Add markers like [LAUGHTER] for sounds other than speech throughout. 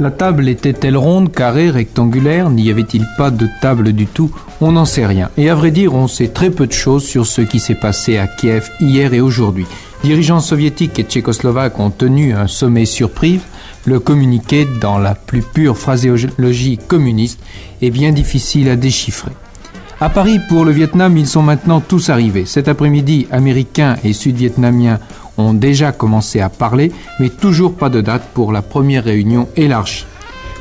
La table était-elle ronde, carrée, rectangulaire? N'y avait-il pas de table du tout? On n'en sait rien. Et à vrai dire, on sait très peu de choses sur ce qui s'est passé à Kiev hier et aujourd'hui. Dirigeants soviétiques et tchécoslovaques ont tenu un sommet surprise. Le communiqué, dans la plus pure phraséologie communiste, est bien difficile à déchiffrer. À Paris, pour le Vietnam, ils sont maintenant tous arrivés. Cet après-midi, Américains et Sud-Vietnamiens ont déjà commencé à parler, mais toujours pas de date pour la première réunion élargie.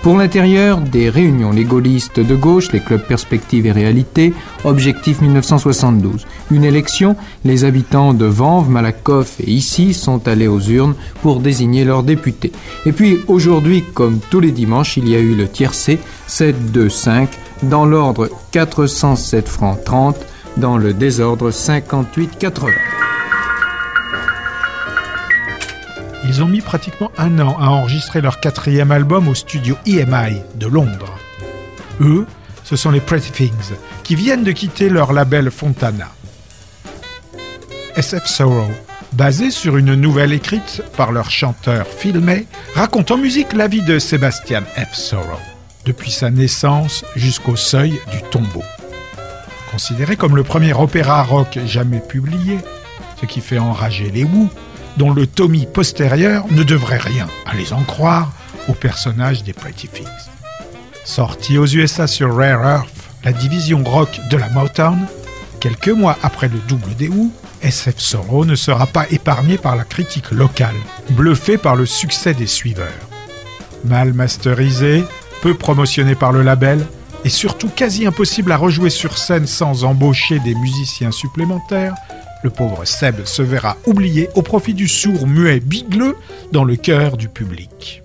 Pour l'intérieur, des réunions, les gaullistes de gauche, les clubs Perspective et Réalité, Objectif 1972. Une élection, les habitants de Vanves, Malakoff et ici sont allés aux urnes pour désigner leurs députés. Et puis aujourd'hui, comme tous les dimanches, il y a eu le tiercé 7, 2, 5, dans l'ordre 407 francs 30, dans le désordre 58 Ils ont mis pratiquement un an à enregistrer leur quatrième album au studio EMI de Londres. Eux, ce sont les Pretty Things, qui viennent de quitter leur label Fontana. SF Sorrow, basé sur une nouvelle écrite par leur chanteur Phil May, raconte en musique la vie de Sebastian F. Sorrow, depuis sa naissance jusqu'au seuil du tombeau. Considéré comme le premier opéra rock jamais publié, ce qui fait enrager les Wu, dont le Tommy postérieur ne devrait rien, à les en croire, au personnage des Pretty Things. Sorti aux USA sur Rare Earth, la division rock de la Motown, quelques mois après le double des SF Sorrow ne sera pas épargné par la critique locale, bluffé par le succès des suiveurs. Mal masterisé, peu promotionné par le label, et surtout quasi impossible à rejouer sur scène sans embaucher des musiciens supplémentaires, le pauvre Seb se verra oublié au profit du sourd muet bigleux dans le cœur du public.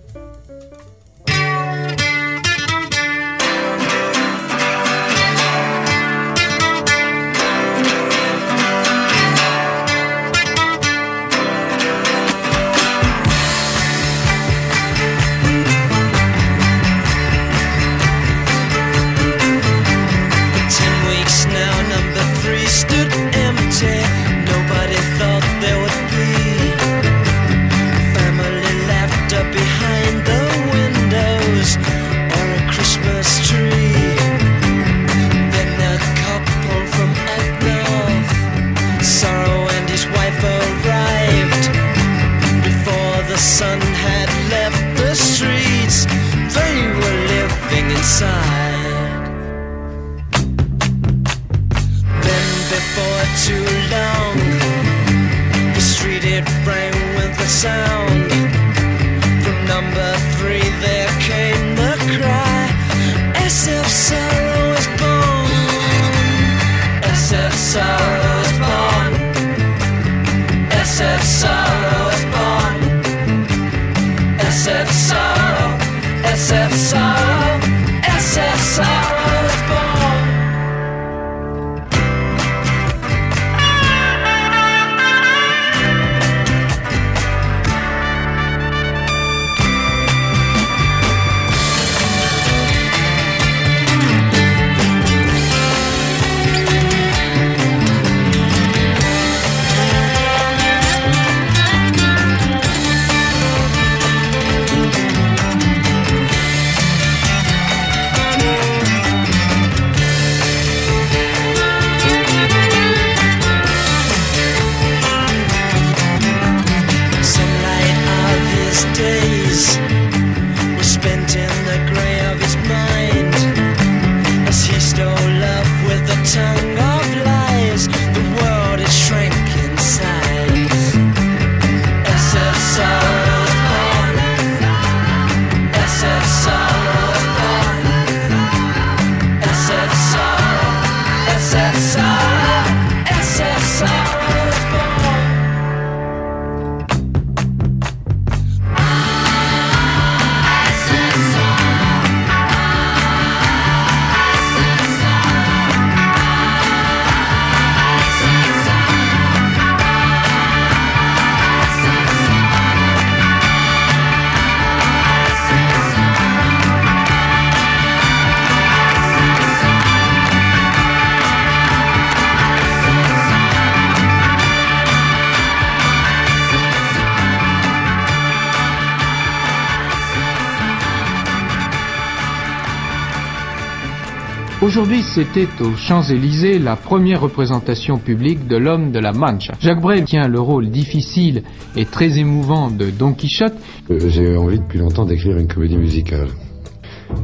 Aujourd'hui, c'était aux Champs-Élysées la première représentation publique de l'homme de la Mancha. Jacques Brel tient le rôle difficile et très émouvant de Don Quichotte. Euh, j'ai envie depuis longtemps d'écrire une comédie musicale.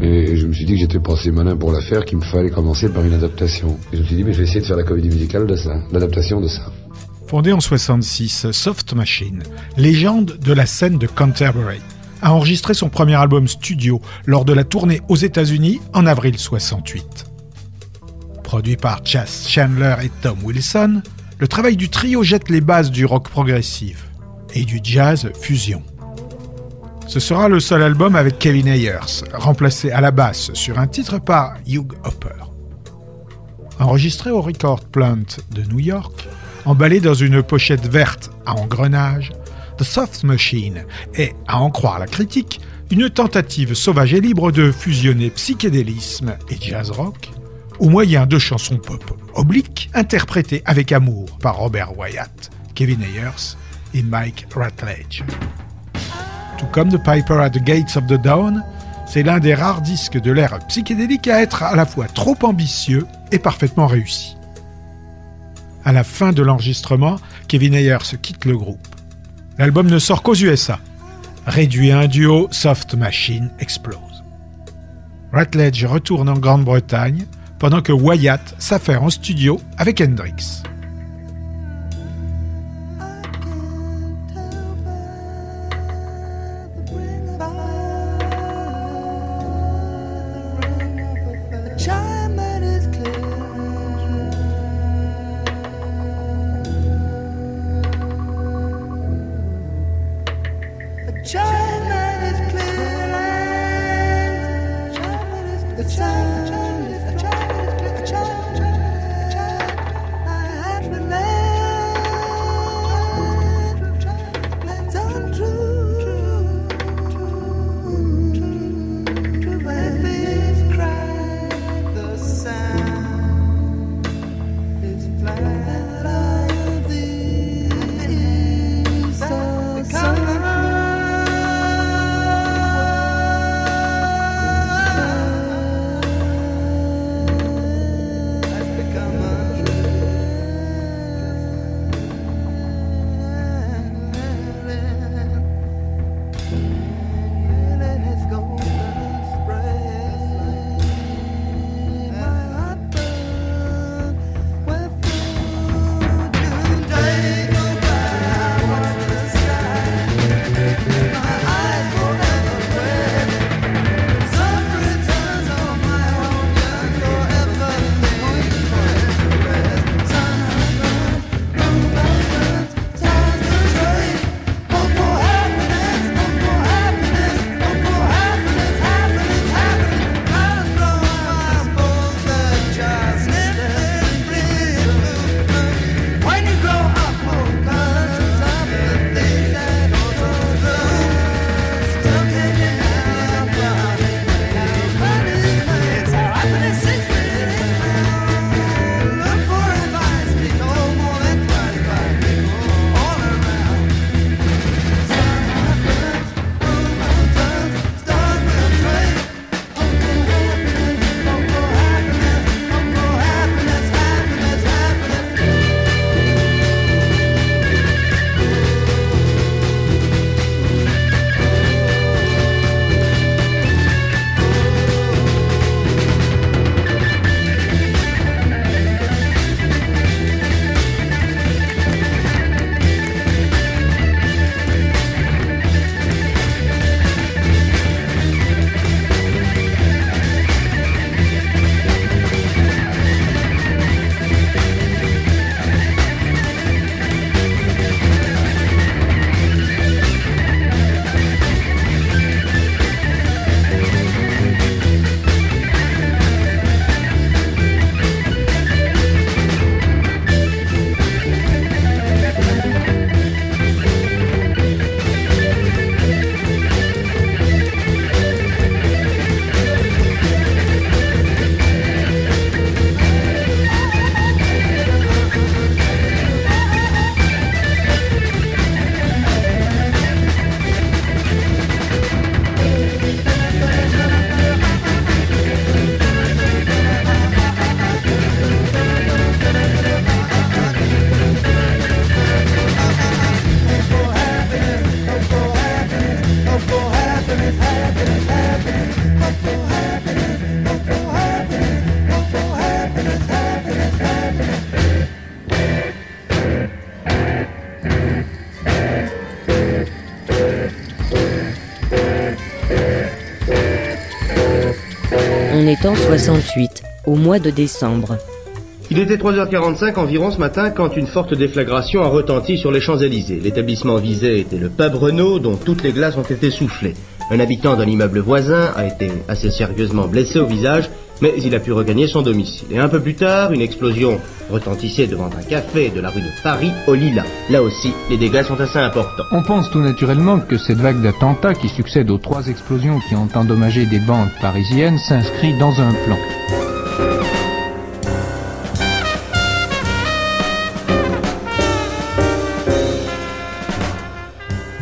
Et je me suis dit que j'étais pas assez malin pour la faire, qu'il me fallait commencer par une adaptation. Et je me suis dit, mais je vais essayer de faire la comédie musicale de ça, l'adaptation de ça. Fondé en 66, Soft Machine, légende de la scène de Canterbury, a enregistré son premier album studio lors de la tournée aux États-Unis en avril 68. Produit par Chas Chandler et Tom Wilson, le travail du trio jette les bases du rock progressif et du jazz fusion. Ce sera le seul album avec Kevin Ayers, remplacé à la basse sur un titre par Hugh Hopper. Enregistré au Record Plant de New York, emballé dans une pochette verte à engrenage, The Soft Machine est, à en croire la critique, une tentative sauvage et libre de fusionner psychédélisme et jazz rock au moyen de chansons pop obliques interprétées avec amour par Robert Wyatt, Kevin Ayers et Mike Ratledge. Tout comme The Piper at the Gates of the Dawn, c'est l'un des rares disques de l'ère psychédélique à être à la fois trop ambitieux et parfaitement réussi. À la fin de l'enregistrement, Kevin Ayers quitte le groupe. L'album ne sort qu'aux USA. Réduit à un duo, Soft Machine explose. Ratledge retourne en Grande-Bretagne pendant que Wyatt s'affaire en studio avec Hendrix. En 68, au mois de décembre. Il était 3h45 environ ce matin quand une forte déflagration a retenti sur les Champs-Élysées. L'établissement visé était le pub Renault dont toutes les glaces ont été soufflées. Un habitant d'un immeuble voisin a été assez sérieusement blessé au visage, mais il a pu regagner son domicile. Et un peu plus tard, une explosion retentissait devant un café de la rue de Paris au Lila. Là aussi, les dégâts sont assez importants. On pense tout naturellement que cette vague d'attentats qui succède aux trois explosions qui ont endommagé des banques parisiennes s'inscrit dans un plan.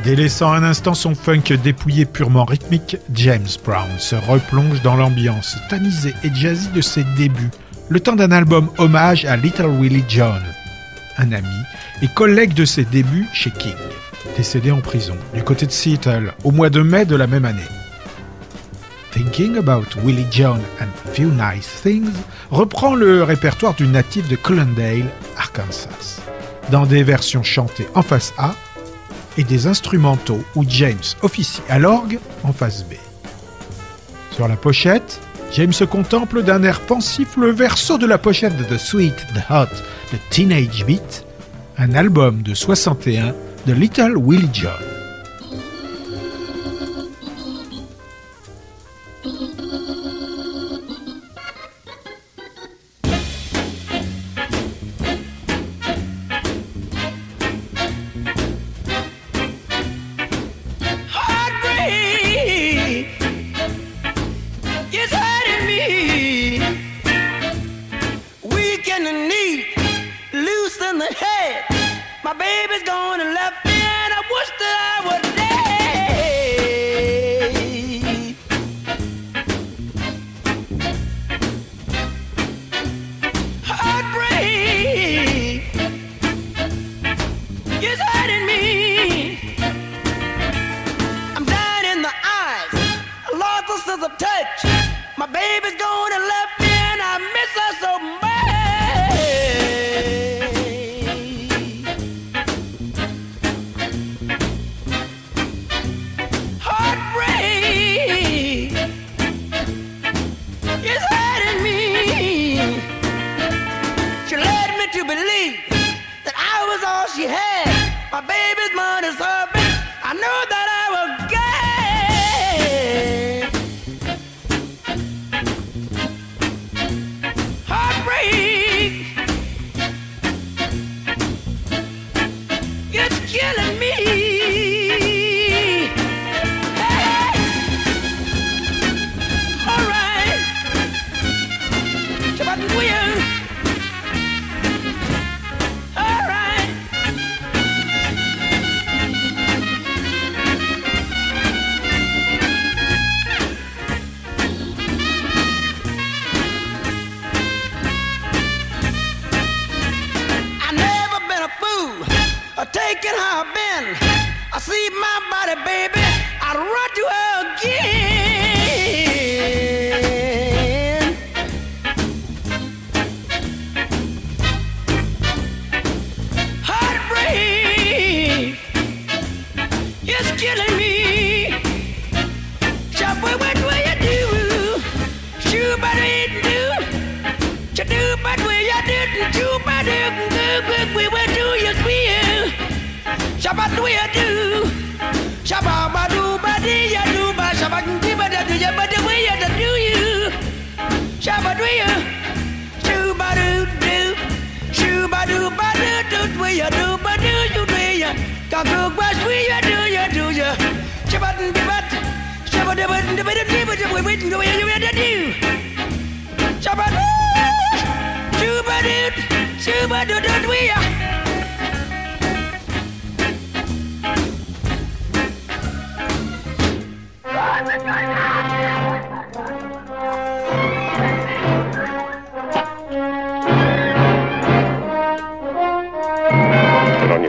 Délaissant un instant son funk dépouillé purement rythmique, James Brown se replonge dans l'ambiance tamisée et jazzy de ses débuts, le temps d'un album hommage à Little Willie John, un ami et collègue de ses débuts chez King, décédé en prison du côté de Seattle au mois de mai de la même année. Thinking About Willie John and Few Nice Things reprend le répertoire du natif de Cullendale, Arkansas, dans des versions chantées en face A et des instrumentaux où James officie à l'orgue en face B. Sur la pochette, James se contemple d'un air pensif le verso de la pochette de The Sweet, The Hot, The Teenage Beat, un album de 61 de Little Willie John.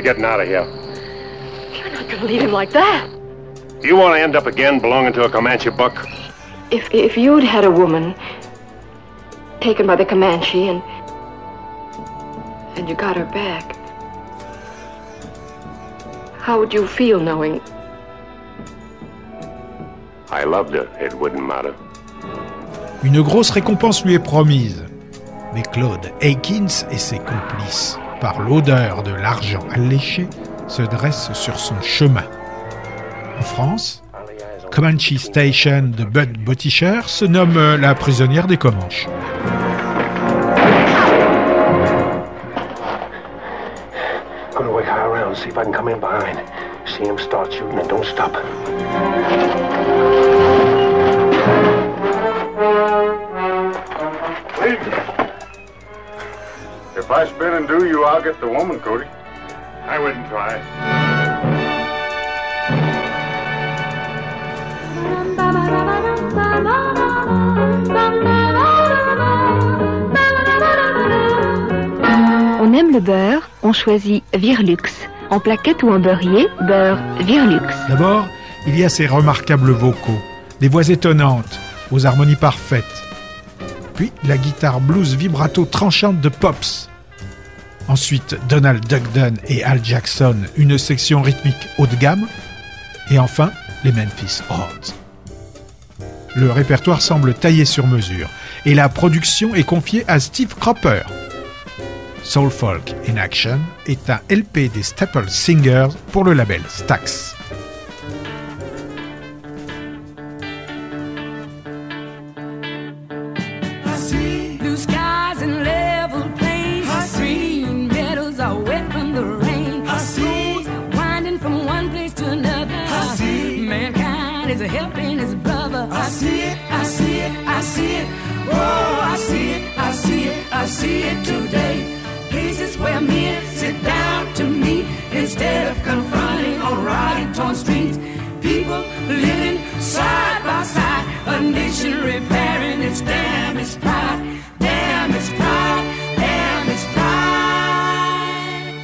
We're getting out of here. You're not going to leave him like that. You want to end up again belonging to a Comanche buck? If if you'd had a woman taken by the Comanche and and you got her back, how would you feel knowing I loved her. It wouldn't matter. Une grosse récompense lui est promise. Mais Claude Aikins et ses complices, par l'odeur de l'argent alléché, se dressent sur son chemin. En France, Comanche Station de Bud Botticher se nomme la prisonnière des Comanches. See if I can come in behind. See him start shooting and don't stop. If I spin and do you, I'll get the woman, Cody. I wouldn't try. On aime le beurre, on choisit Virlux. En plaquette ou en beurrier, beurre Virlux. D'abord, il y a ces remarquables vocaux, des voix étonnantes, aux harmonies parfaites. Puis la guitare blues vibrato tranchante de Pops. Ensuite, Donald Dugden et Al Jackson, une section rythmique haut de gamme. Et enfin, les Memphis Horns. Le répertoire semble taillé sur mesure et la production est confiée à Steve Cropper. Soul Folk in Action est un LP des Staple Singers pour le label Stax. On rioting torn streets. People living side by side, a nation repairing its its pride, damn its pride, damn its pride.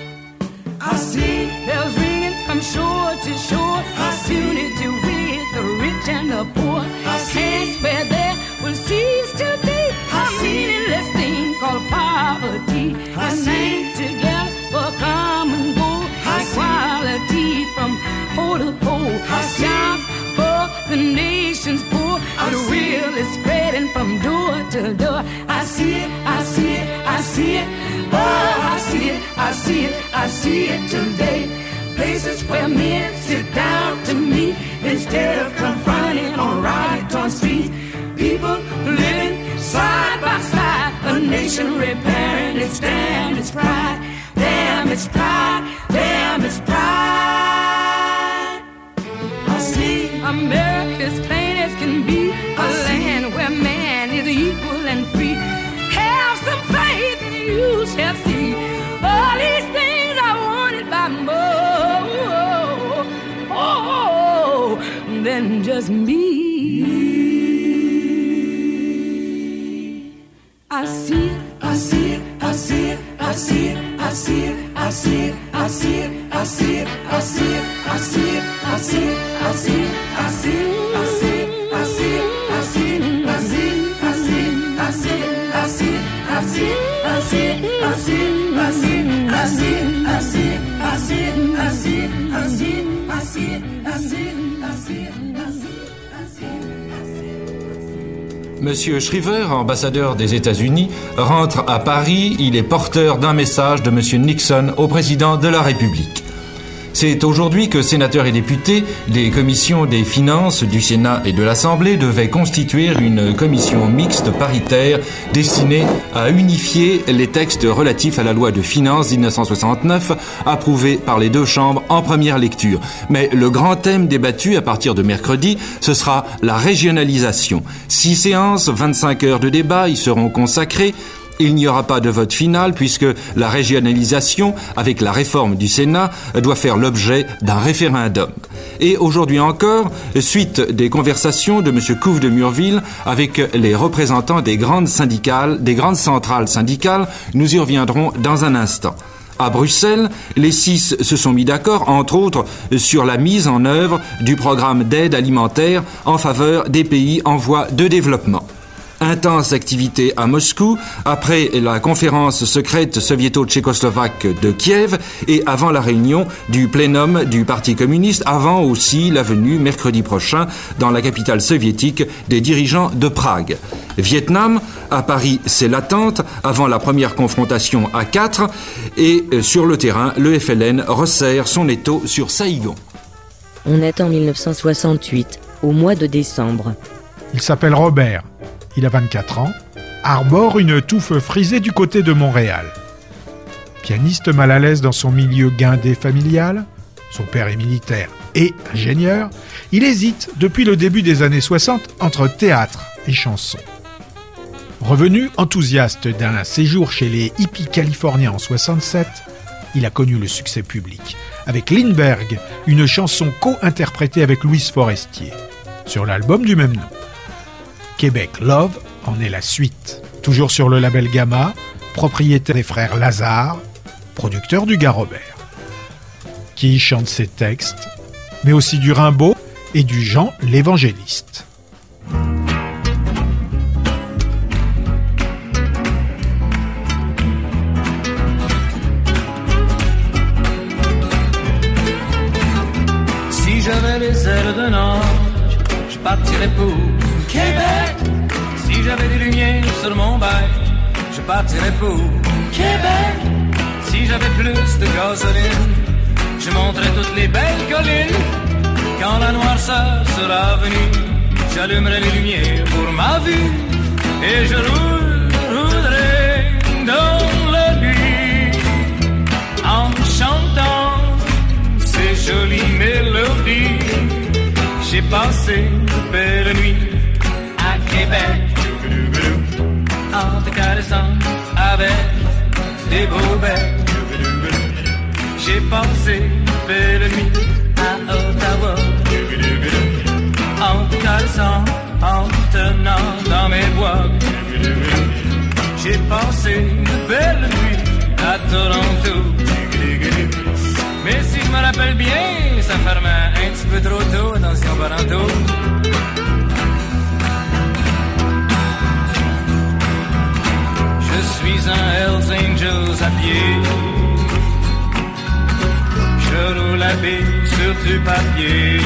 I see bells ringing from shore to shore, unity with the rich and the poor. Hands where there will cease to be a meaningless thing called poverty. And hang pole to pole. Jobs for the nation's poor, the will is spreading from door to door. I see it, I see it, I see it. Oh, I see it, I see it, I see it today. Places where men sit down to meet instead of confronting on riot torn streets. People living side by side, a nation repairing its damn its pride, damn its pride, damn its pride. Just me. I see it, I see it, I see it, I see it, I see it, I see it, I Monsieur Shriver, ambassadeur des États-Unis, rentre à Paris. Il est porteur d'un message de Monsieur Nixon au président de la République. C'est aujourd'hui que sénateurs et députés, les commissions des finances du Sénat et de l'Assemblée devaient constituer une commission mixte paritaire destinée à unifier les textes relatifs à la loi de finances 1969 approuvée par les deux chambres en première lecture. Mais le grand thème débattu à partir de mercredi, ce sera la régionalisation. Six séances, 25 heures de débat y seront consacrées Il n'y aura pas de vote final puisque la régionalisation, avec la réforme du Sénat, doit faire l'objet d'un référendum. Et aujourd'hui encore, suite des conversations de M. Couve de Murville avec les représentants des grandes syndicales, des grandes centrales syndicales, nous y reviendrons dans un instant. À Bruxelles, les six se sont mis d'accord, entre autres, sur la mise en œuvre du programme d'aide alimentaire en faveur des pays en voie de développement. Intense activité à Moscou, après la conférence secrète soviéto-tchécoslovaque de Kiev et avant la réunion du plénum du Parti communiste, avant aussi la venue mercredi prochain dans la capitale soviétique des dirigeants de Prague. Vietnam, à Paris, c'est l'attente avant la première confrontation à 4 et euh, sur le terrain, le FLN resserre son étau sur Saïgon. On est en 1968, au mois de décembre. Il s'appelle Robert. Il a 24 ans, arbore une touffe frisée du côté de Montréal. Pianiste mal à l'aise dans son milieu guindé familial, son père est militaire et ingénieur, il hésite depuis le début des années 60 entre théâtre et chanson. Revenu enthousiaste d'un séjour chez les hippies californiens en 67, il a connu le succès public avec Lindbergh, une chanson co-interprétée avec Louise Forestier, sur l'album du même nom. Québec Love en est la suite. Toujours sur le label Gamma, propriétaire des frères Lazare, producteur du gars Robert, qui chante ses textes, mais aussi du Rimbaud et du Jean l'évangéliste. Si j'avais les ailes d'un ange, je partirais pour Québec. Si j'avais des lumières sur mon bail, je partirais pour Québec. Si j'avais plus de gasoline, je monterais toutes les belles collines. Quand la noirceur sera venue, j'allumerai les lumières pour ma vue et je roule- roulerai dans la nuit en chantant ces jolies mélodies. J'ai passé de belles nuits à En te caressant avec des beaux becs. J'ai passé de belles nuits à Ottawa en te caressant, en te tenant dans mes bois. J'ai passé de belles nuits à Toronto. Mais si je me rappelle bien, ça fermait un petit peu trop tôt, attention parentaux. Je suis un Hells Angels à pied. Je roule la bille sur du papier.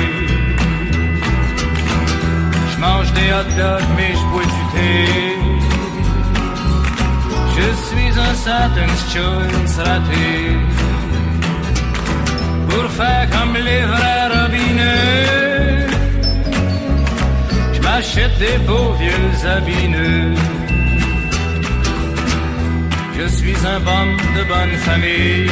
Je mange des hot dogs, mais je bois du thé. Je suis un Satan's Choice raté. Pour faire comme les vrais robineux, je m'achète des beaux vieux habits neufs. Je suis un bon de bonne famille.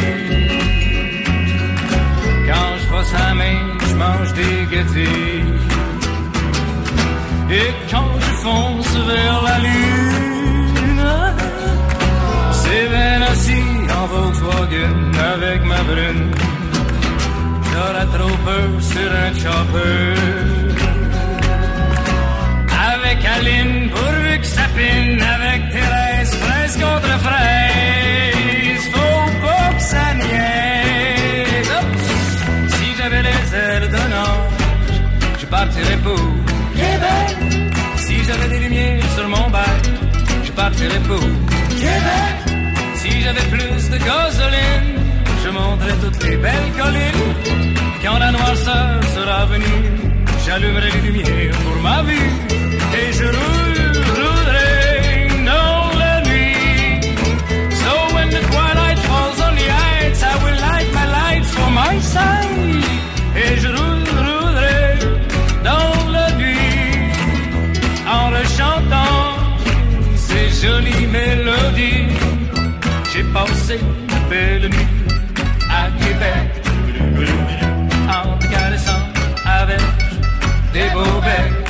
Quand je vois sa main, je mange des gâtés. Et quand je fonce vers la lune, c'est bien assis en Volkswagen avec ma brune. J'aurais trop peur sur un chopper. Avec Aline, pourvu que ça. Fraise contre fraise. Faut pas que ça niaise. Si j'avais les ailes d'un ange, je partirais pour Québec. Si j'avais des lumières sur mon bac, je partirais pour Québec. Si j'avais plus de gasoline, je monterais toutes les belles collines. Quand la noirceur sera venue, j'allumerai les lumières pour ma vue. Et je roule, passé de belles nuits à Québec en caressant avec des beaux becs.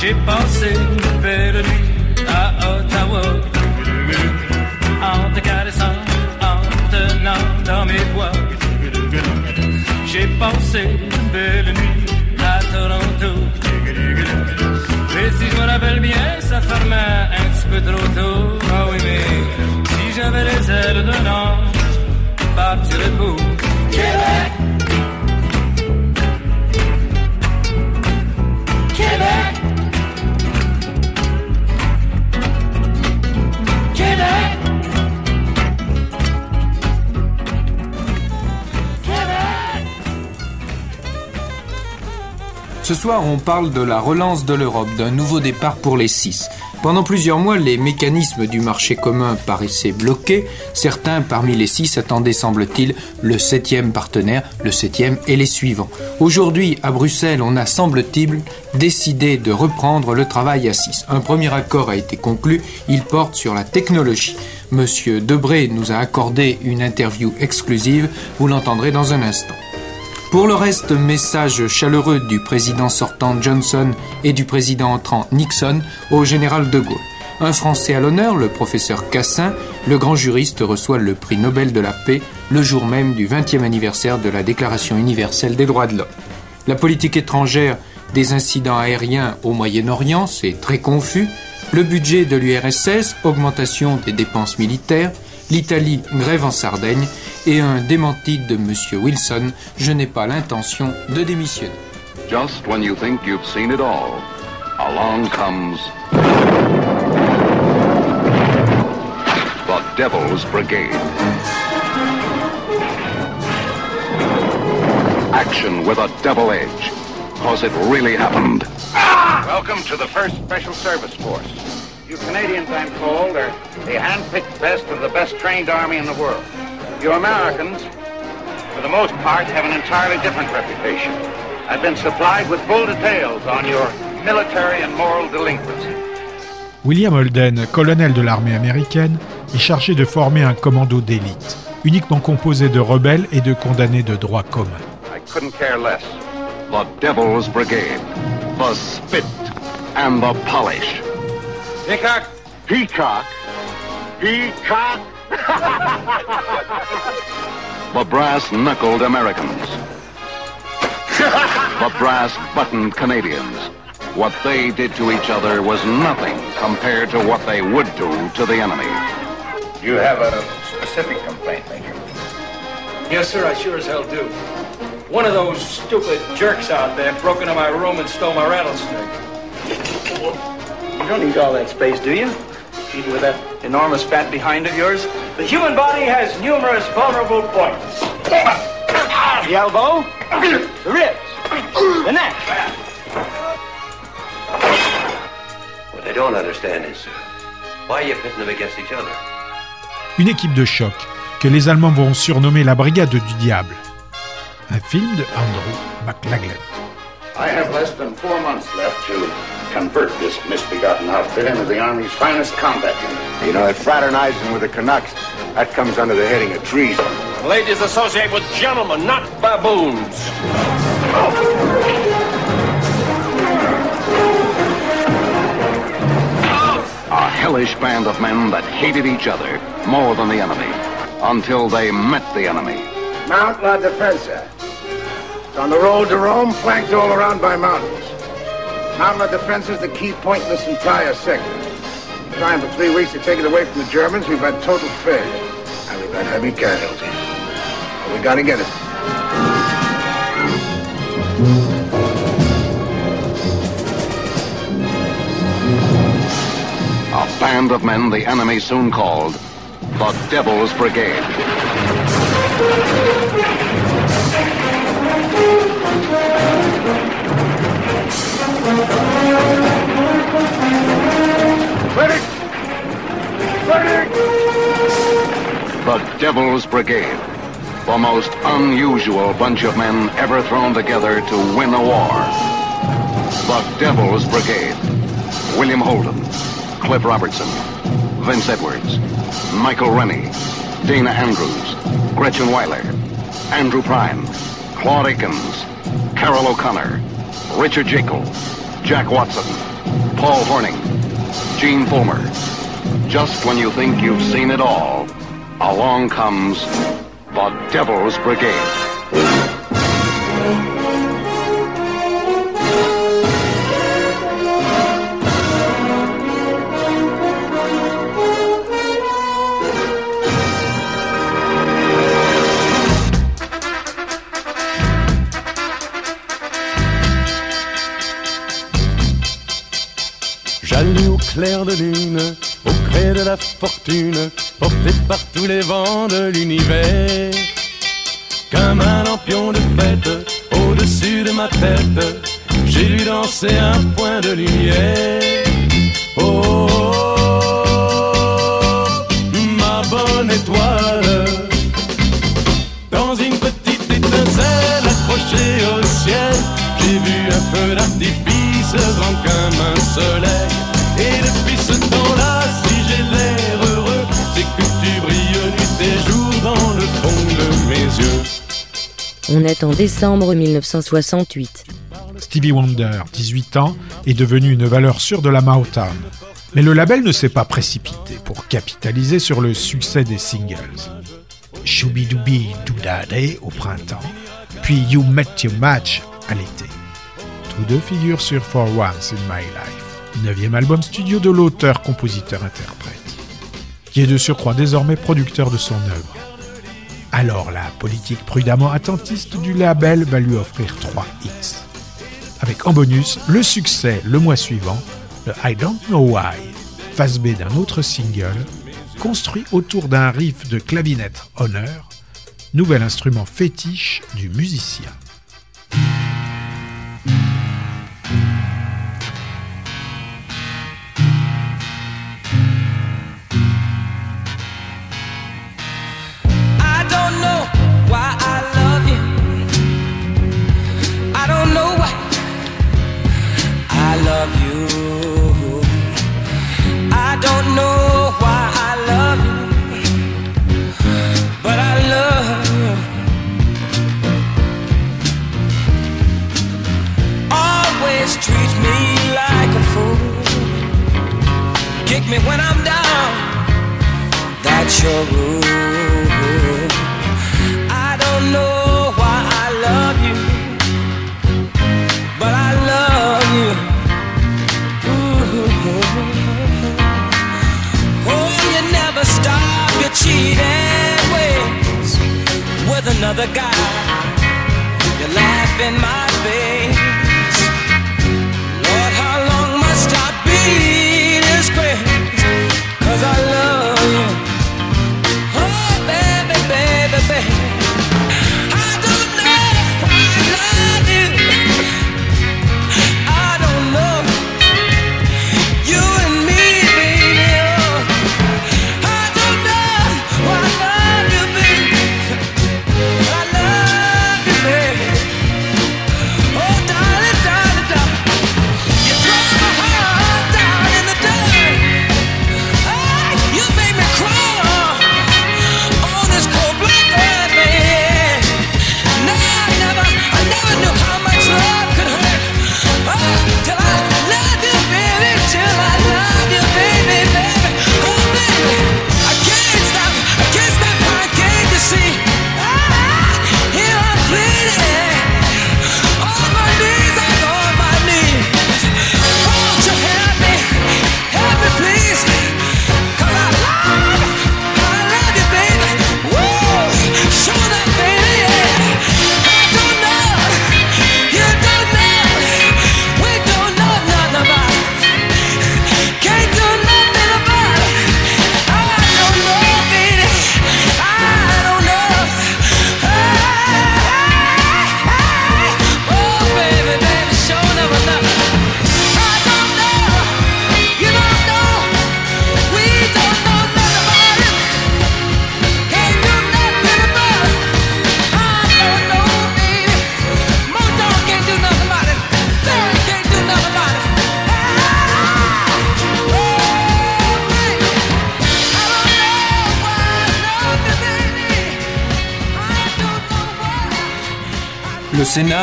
J'ai passé de belles nuits à Ottawa te caressant, en tenant dans mes voix. J'ai passé une belle nuit à Toronto. Mais si je me rappelle bien, ça fermait un petit peu trop tôt. Ah oui, mais j'avais les ailes d'un ange, partirais pour Québec. Québec. Québec. Ce soir, on parle de la relance de l'Europe, d'un nouveau départ pour les six. Pendant plusieurs mois, les mécanismes du marché commun paraissaient bloqués. Certains parmi les six attendaient, semble-t-il, le septième partenaire, le septième et les suivants. Aujourd'hui, à Bruxelles, on a, semble-t-il, décidé de reprendre le travail à six. Un premier accord a été conclu, il porte sur la technologie. Monsieur Debré nous a accordé une interview exclusive, vous l'entendrez dans un instant. Pour le reste, message chaleureux du président sortant Johnson et du président entrant Nixon au général de Gaulle. Un Français à l'honneur, le professeur Cassin, le grand juriste reçoit le prix Nobel de la paix le jour même du 20e anniversaire de la Déclaration universelle des droits de l'homme. La politique étrangère des incidents aériens au Moyen-Orient, c'est très confus. Le budget de l'URSS, augmentation des dépenses militaires, l'Italie grève en Sardaigne et un démenti de M. Wilson, je n'ai pas l'intention de démissionner. Just when you think you've seen it all, along comes the Devil's Brigade. Action with a double edge, cause it really happened. Welcome to the 1st Special Service Force. You Canadians, I'm told, are the hand-picked best of the best trained army in the world. You Americans, for the most part, have an entirely different reputation. I've been supplied with full details on your military and moral delinquency. William Holden, colonel de l'armée américaine, est chargé de former un commando d'élite, uniquement composé de rebelles et de condamnés de droit commun. I couldn't care less. The Devil's Brigade. The spit and the polish. Peacock? Peacock? Peacock? [LAUGHS] The brass-knuckled Americans. the brass-buttoned Canadians. What they did to each other was nothing compared to what they would do to the enemy. You have a specific complaint, Major. Yes, sir, I sure as hell do. One of those stupid jerks out there broke into my room and stole my rattlesnake. You don't need all that space, do you? Even with that enormous fat behind of yours? The human body has numerous vulnerable points. The elbow, the ribs, the neck. What I don't understand is why you pitting them against each other. Une équipe de choc que les Allemands vont surnommer la Brigade du Diable. Un film de Andrew McLaglen. I have less than four months left to convert this misbegotten outfit into the Army's finest combat unit. You know, that fraternizing with the Canucks, that comes under the heading of treason. Ladies associate with gentlemen, not baboons. A hellish band of men that hated each other more than the enemy until they met the enemy. Mount La Defensa. It's on the road to Rome, flanked all around by mountains. Mount La Defensa is the key point in this entire sector. Trying for three weeks to take it away from the Germans. We've had total failure. And we've had heavy casualties. But we gotta get it. A band of men the enemy soon called the Devil's Brigade. The Devil's Brigade. The most unusual bunch of men ever thrown together to win a war. The Devil's Brigade. William Holden, Cliff Robertson, Vince Edwards, Michael Rennie, Dana Andrews, Gretchen Weiler, Andrew Prime, Claude Akins, Carol O'Connor, Richard Jekyll, Jack Watson, Paul Horning, Gene Fulmer. Just when you think you've seen it all, along comes the Devil's Brigade. Fortune, par tous les vents de l'univers. Comme un lampion de fête, au-dessus de ma tête, j'ai vu danser un point de lumière. Oh, oh, oh, ma bonne étoile, dans une petite étincelle accrochée au ciel, j'ai vu un feu d'artifice grand comme un soleil. On est en décembre 1968. Stevie Wonder, 18 ans, est devenu une valeur sûre de la Motown. Mais le label ne s'est pas précipité pour capitaliser sur le succès des singles. Shooby-dooby Doodadé au printemps, puis You Met Your Match à l'été. Tous deux figurent sur For Once in My Life, neuvième album studio de l'auteur, compositeur, interprète, qui est de surcroît désormais producteur de son œuvre. Alors la politique prudemment attentiste du label va lui offrir trois hits. Avec en bonus le succès le mois suivant, le I Don't Know Why, face B d'un autre single, construit autour d'un riff de clavinette Honor, nouvel instrument fétiche du musicien.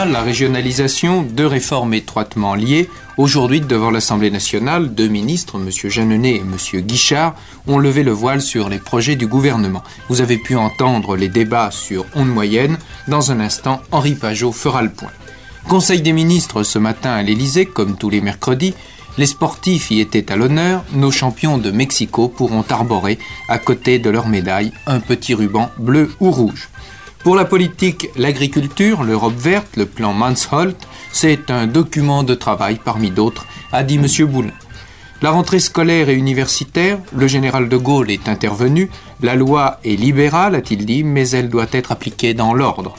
La régionalisation, deux réformes étroitement liées. Aujourd'hui, devant l'Assemblée nationale, deux ministres, M. Jeannenet et M. Guichard, ont levé le voile sur les projets du gouvernement. Vous avez pu entendre les débats sur onde moyenne. Dans un instant, Henri Pajot fera le point. Conseil des ministres ce matin à l'Élysée, comme tous les mercredis. Les sportifs y étaient à l'honneur. Nos champions de Mexico pourront arborer, à côté de leur médaille, un petit ruban bleu ou rouge. Pour la politique, l'agriculture, l'Europe verte, le plan Mansholt, c'est un document de travail parmi d'autres, a dit M. Boulin. La rentrée scolaire et universitaire, le général de Gaulle est intervenu, la loi est libérale, a-t-il dit, mais elle doit être appliquée dans l'ordre.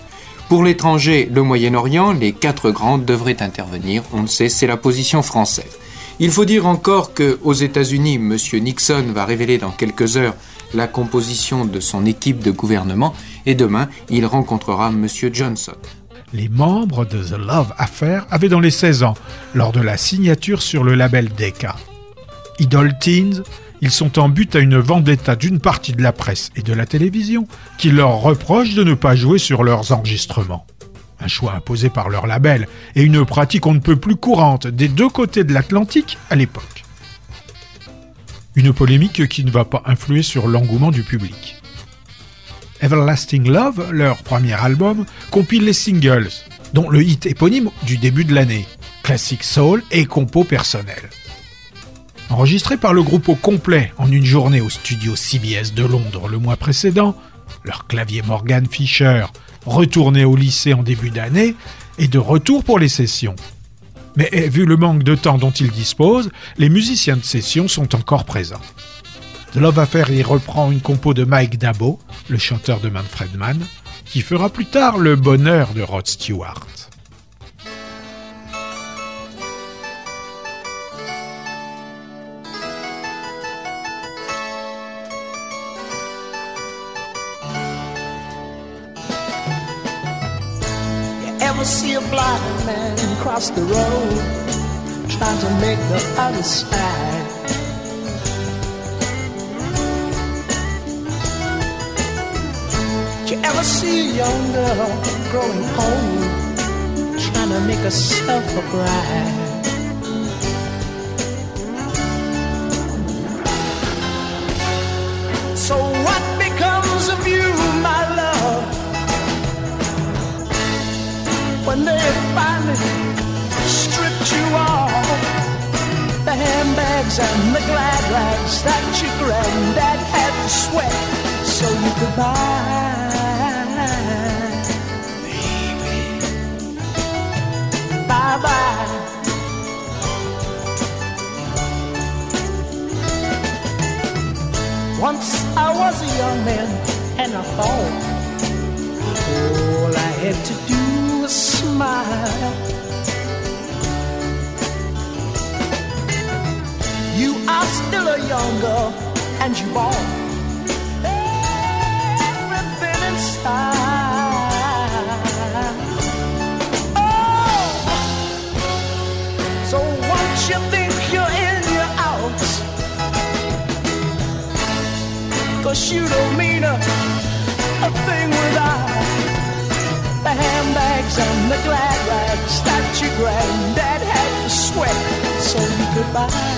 Pour l'étranger, le Moyen-Orient, les quatre grandes devraient intervenir, on le sait, c'est la position française. Il faut dire encore que aux États-Unis, M. Nixon va révéler dans quelques heures la composition de son équipe de gouvernement et demain, il rencontrera M. Johnson. Les membres de The Love Affair avaient dans les 16 ans lors de la signature sur le label Decca. Idol Teens, ils sont en but à une vendetta d'une partie de la presse et de la télévision qui leur reproche de ne pas jouer sur leurs enregistrements. Un choix imposé par leur label et une pratique on ne peut plus courante des deux côtés de l'Atlantique à l'époque. Une polémique qui ne va pas influer sur l'engouement du public. Everlasting Love, leur premier album, compile les singles, dont le hit éponyme du début de l'année, classique soul et compo personnel. Enregistré par le groupe au complet en une journée au studio CBS de Londres le mois précédent, leur clavier Morgan Fisher, retourné au lycée en début d'année, est de retour pour les sessions. Mais eh, vu le manque de temps dont ils disposent, les musiciens de session sont encore présents. The Love Affair y reprend une compo de Mike Dabo, le chanteur de Manfred Mann, qui fera plus tard le bonheur de Rod Stewart. Ever see a blind man cross the road trying to make the other side? Did you ever see a young girl growing old trying to make herself a bride? And the glad rags that your granddad had to sweat so you could buy. Bye bye. Once I was a young man and I thought all I had to do was smile. Still a young girl and you bought everything in style. Oh, so once you think you're in, you're out. Cause you don't mean a, a thing without the handbags and the glad rags that your granddad had to sweat so you could buy.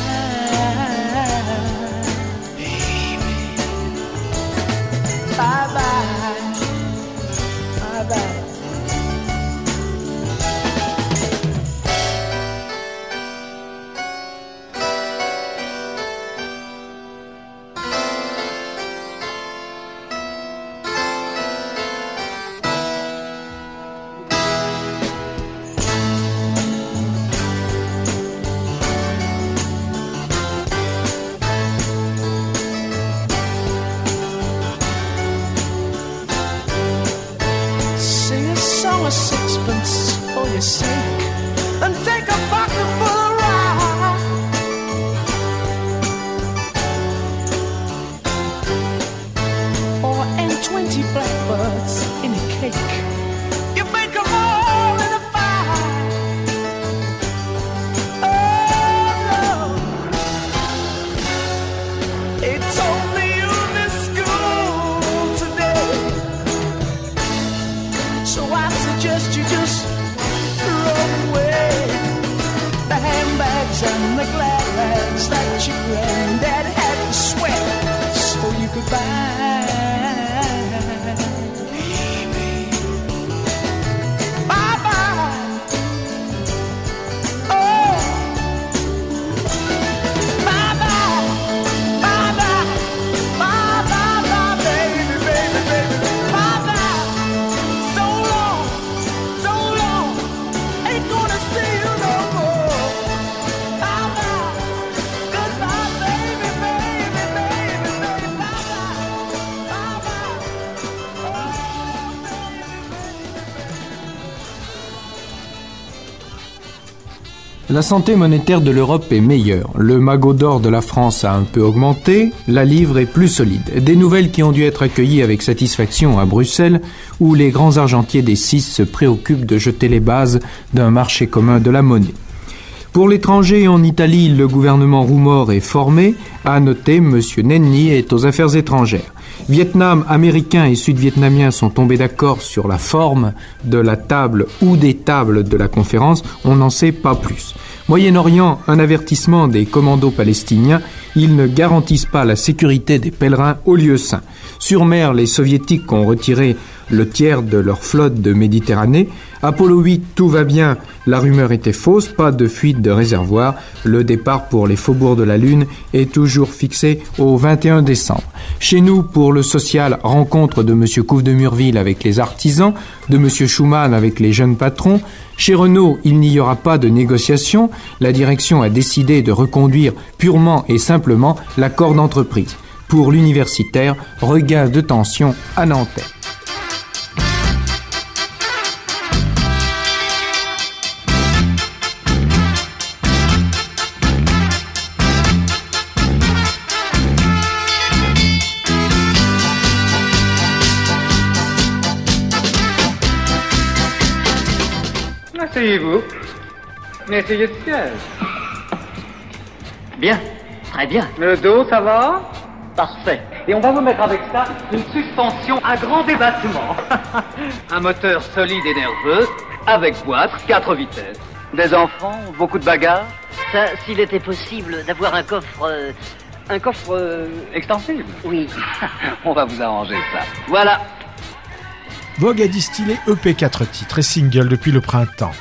La santé monétaire de l'Europe est meilleure. Le magot d'or de la France a un peu augmenté, la livre est plus solide. Des nouvelles qui ont dû être accueillies avec satisfaction à Bruxelles, où les grands argentiers des six se préoccupent de jeter les bases d'un marché commun de la monnaie. Pour l'étranger, en Italie, le gouvernement Roumor est formé. À noter, M. Nenni est aux affaires étrangères. Vietnam, Américains et Sud-Vietnamiens sont tombés d'accord sur la forme de la table ou des tables de la conférence. On n'en sait pas plus. Moyen-Orient, un avertissement des commandos palestiniens. Ils ne garantissent pas la sécurité des pèlerins au lieu saint. Sur mer, les soviétiques ont retiré le tiers de leur flotte de Méditerranée. Apollo 8, tout va bien, la rumeur était fausse, pas de fuite de réservoir. Le départ pour les faubourgs de la Lune est toujours fixé au 21 décembre. Chez nous, pour le social, rencontre de M. Couve de Murville avec les artisans, de M. Schumann avec les jeunes patrons. Chez Renault, il n'y aura pas de négociation. La direction a décidé de reconduire purement et simplement l'accord d'entreprise. Pour l'universitaire, regain de tension à Nanterre. Asseyez-vous. Essayez ce siège. Bien, très bien. Le dos, ça va? Parfait. Et on va vous mettre avec ça une suspension à grand débattement. [LAUGHS] Un moteur solide et nerveux, avec boîte, quatre vitesses. Des enfants, beaucoup de bagages? Ça, s'il était possible d'avoir un coffre. euh, un coffre. euh, Extensible Oui. [LAUGHS] On va vous arranger ça. Voilà. Vogue a distillé EP 4 titres et single depuis le printemps.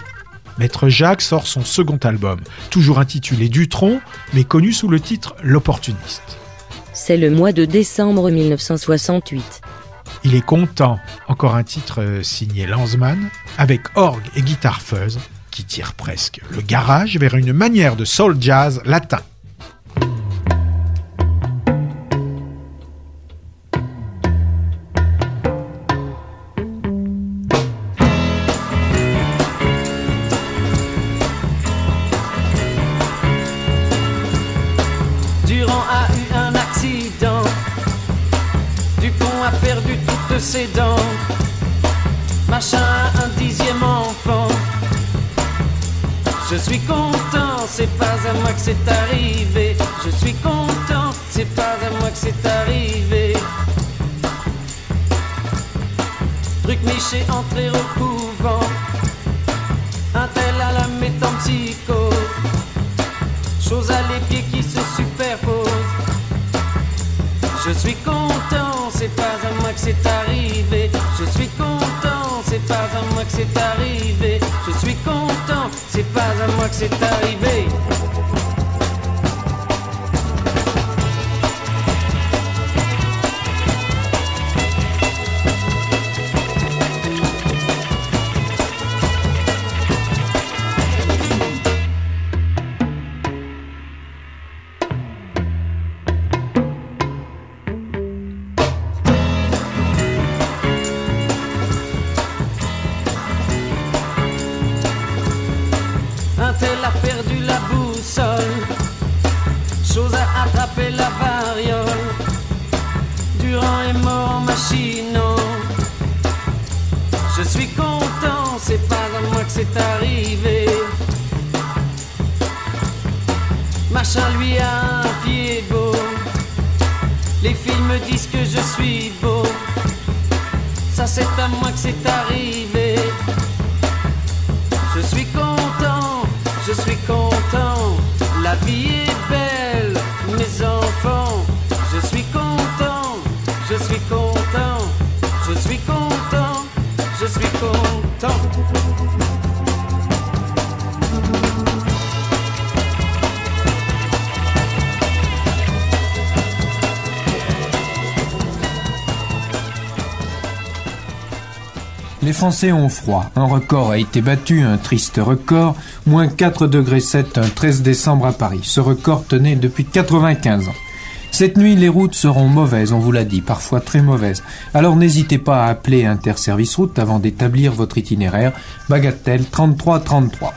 Maître Jacques sort son second album, toujours intitulé Dutron, mais connu sous le titre L'opportuniste. C'est le mois de décembre 1968. Il est content, encore un titre euh, signé Lanzmann, avec orgue et guitare fuzz, qui tire presque le garage vers une manière de soul jazz latin. Moi que c'est arrivé. Je suis content, c'est pas à moi que c'est arrivé. Truc Miché entrer au couvent. Un tel à la mettre en psycho. Chose à les pieds qui se superposent. Je suis content, c'est pas à moi que c'est arrivé. Je suis content, c'est pas à moi que c'est arrivé. Je suis content, c'est pas à moi que c'est arrivé. Français froid. Un record a été battu, un triste record. Moins 4 degrés 7 un 13 décembre à Paris. Ce record tenait depuis 95 ans. Cette nuit, les routes seront mauvaises, on vous l'a dit, parfois très mauvaises. Alors n'hésitez pas à appeler Interservice Route avant d'établir votre itinéraire. Bagatelle 3333.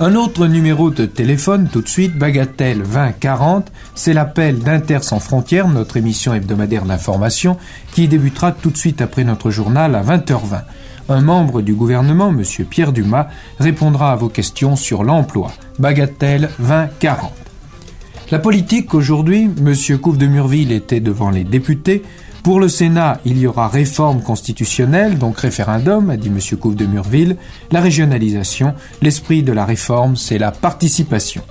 Un autre numéro de téléphone tout de suite, Bagatelle 2040, c'est l'appel d'Inter sans frontières, notre émission hebdomadaire d'information, qui débutera tout de suite après notre journal à 20h20. Un membre du gouvernement, M. Pierre Dumas, répondra à vos questions sur l'emploi. Bagatelle 2040. La politique aujourd'hui, M. Couve de Murville était devant les députés. Pour le Sénat, il y aura réforme constitutionnelle, donc référendum, a dit M. Couve de Murville. La régionalisation, l'esprit de la réforme, c'est la participation.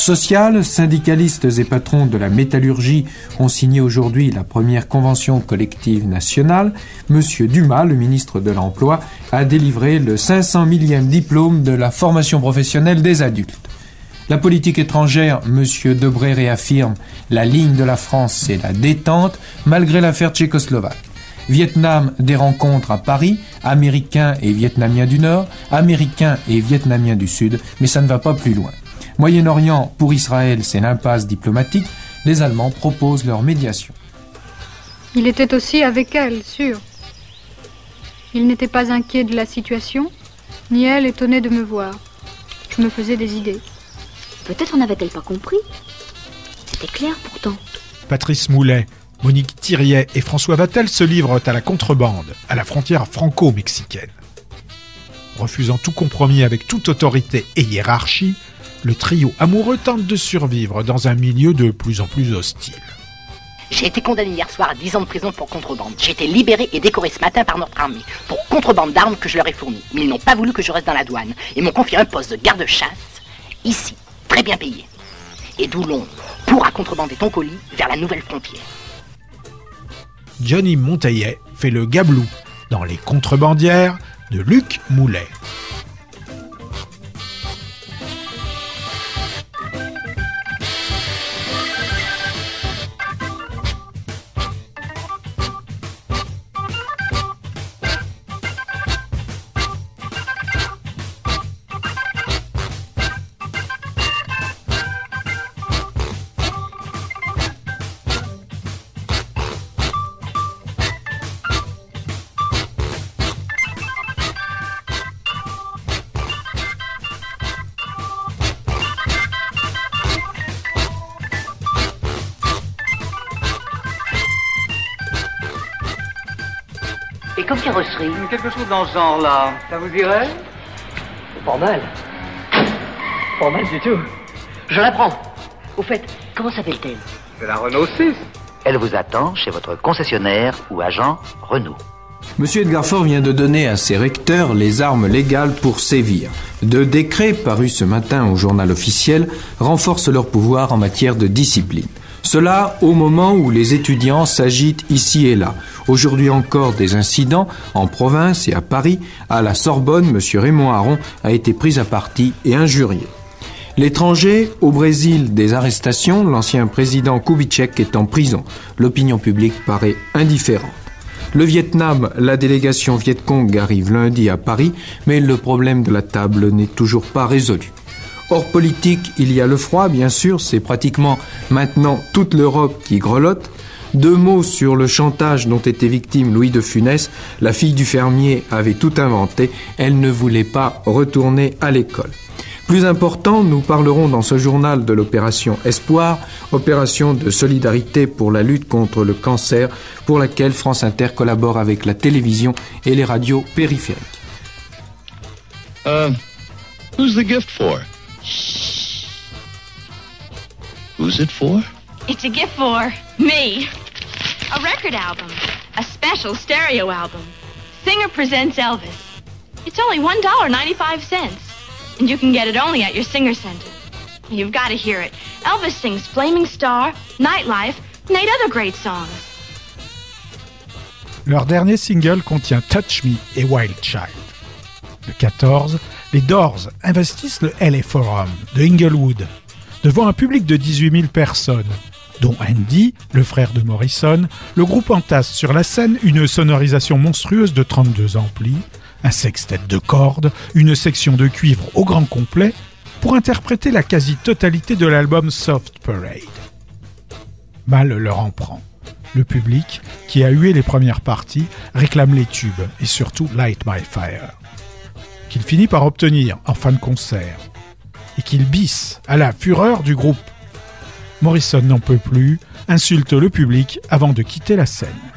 Social, syndicalistes et patrons de la métallurgie ont signé aujourd'hui la première convention collective nationale. Monsieur Dumas, le ministre de l'Emploi, a délivré le 500 millième diplôme de la formation professionnelle des adultes. La politique étrangère, M. Debré réaffirme la ligne de la France, c'est la détente, malgré l'affaire tchécoslovaque. Vietnam, des rencontres à Paris, Américains et Vietnamiens du Nord, Américains et Vietnamiens du Sud, mais ça ne va pas plus loin. Moyen-Orient, pour Israël, c'est l'impasse diplomatique. Les Allemands proposent leur médiation. Il était aussi avec elle, sûr. Il n'était pas inquiet de la situation, ni elle étonnée de me voir. Je me faisais des idées. Peut-être n'avait-elle pas compris. C'était clair pourtant. Patrice Moulet, Monique Thiriet et François Vatel se livrent à la contrebande, à la frontière franco-mexicaine. Refusant tout compromis avec toute autorité et hiérarchie, le trio amoureux tente de survivre dans un milieu de plus en plus hostile. J'ai été condamné hier soir à 10 ans de prison pour contrebande. J'ai été libéré et décoré ce matin par notre armée pour contrebande d'armes que je leur ai fournies. Mais ils n'ont pas voulu que je reste dans la douane et m'ont confié un poste de garde-chasse, ici, très bien payé. Et d'où l'on pourra contrebander ton colis vers la nouvelle frontière. Johnny Monteillet fait le gablou dans Les Contrebandières de Luc Moulet. Dans ce genre-là. Ça vous irait C'est pas mal. Pas mal du tout. Je la prends. Au fait, comment s'appelle-t-elle? C'est la Renault 6. Elle vous attend chez votre concessionnaire ou agent Renault. Monsieur Edgar Faure vient de donner à ses recteurs les armes légales pour sévir. Deux décrets parus ce matin au journal officiel renforcent leur pouvoir en matière de discipline. Cela au moment où les étudiants s'agitent ici et là. Aujourd'hui encore des incidents en province et à Paris. À la Sorbonne, M. Raymond Aron a été pris à partie et injurié. L'étranger, au Brésil, des arrestations, l'ancien président Kubitschek est en prison. L'opinion publique paraît indifférente. Le Vietnam, la délégation Vietcong arrive lundi à Paris, mais le problème de la table n'est toujours pas résolu. Hors politique, il y a le froid, bien sûr, c'est pratiquement maintenant toute l'Europe qui grelotte. Deux mots sur le chantage dont était victime Louis de Funès. La fille du fermier avait tout inventé, elle ne voulait pas retourner à l'école. Plus important, nous parlerons dans ce journal de l'opération Espoir, opération de solidarité pour la lutte contre le cancer, pour laquelle France Inter collabore avec la télévision et les radios périphériques. Uh, for? Who's it for? It's a gift for me. A record album. A special stereo album. Singer presents Elvis. It's only $1.95, and you can get it only at your Singer Center. You've got to hear it. Elvis sings Flaming Star, Nightlife, and eight other great songs. Leur dernier single contient Touch Me et Wild Child. Le 14, les Doors investissent le LA Forum de Inglewood devant un public de 18 000 personnes, dont Andy, le frère de Morrison. Le groupe entasse sur la scène une sonorisation monstrueuse de 32 amplis, un sextet de cordes, une section de cuivre au grand complet pour interpréter la quasi-totalité de l'album Soft Parade. Mal leur en prend. Le public, qui a hué les premières parties, réclame les tubes et surtout Light My Fire, qu'il finit par obtenir en fin de concert, et qu'il bisse à la fureur du groupe. Morrison n'en peut plus, insulte le public avant de quitter la scène.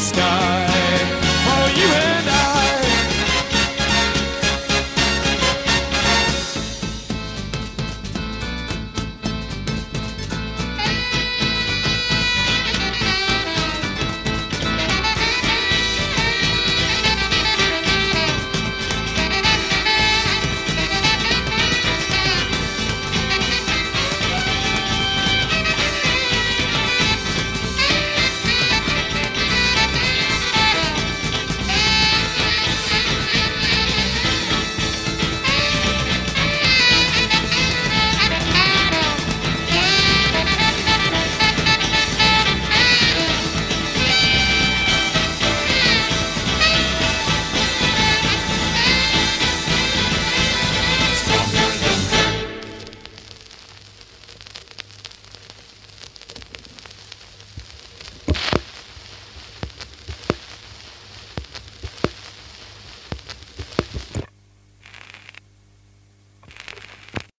Sky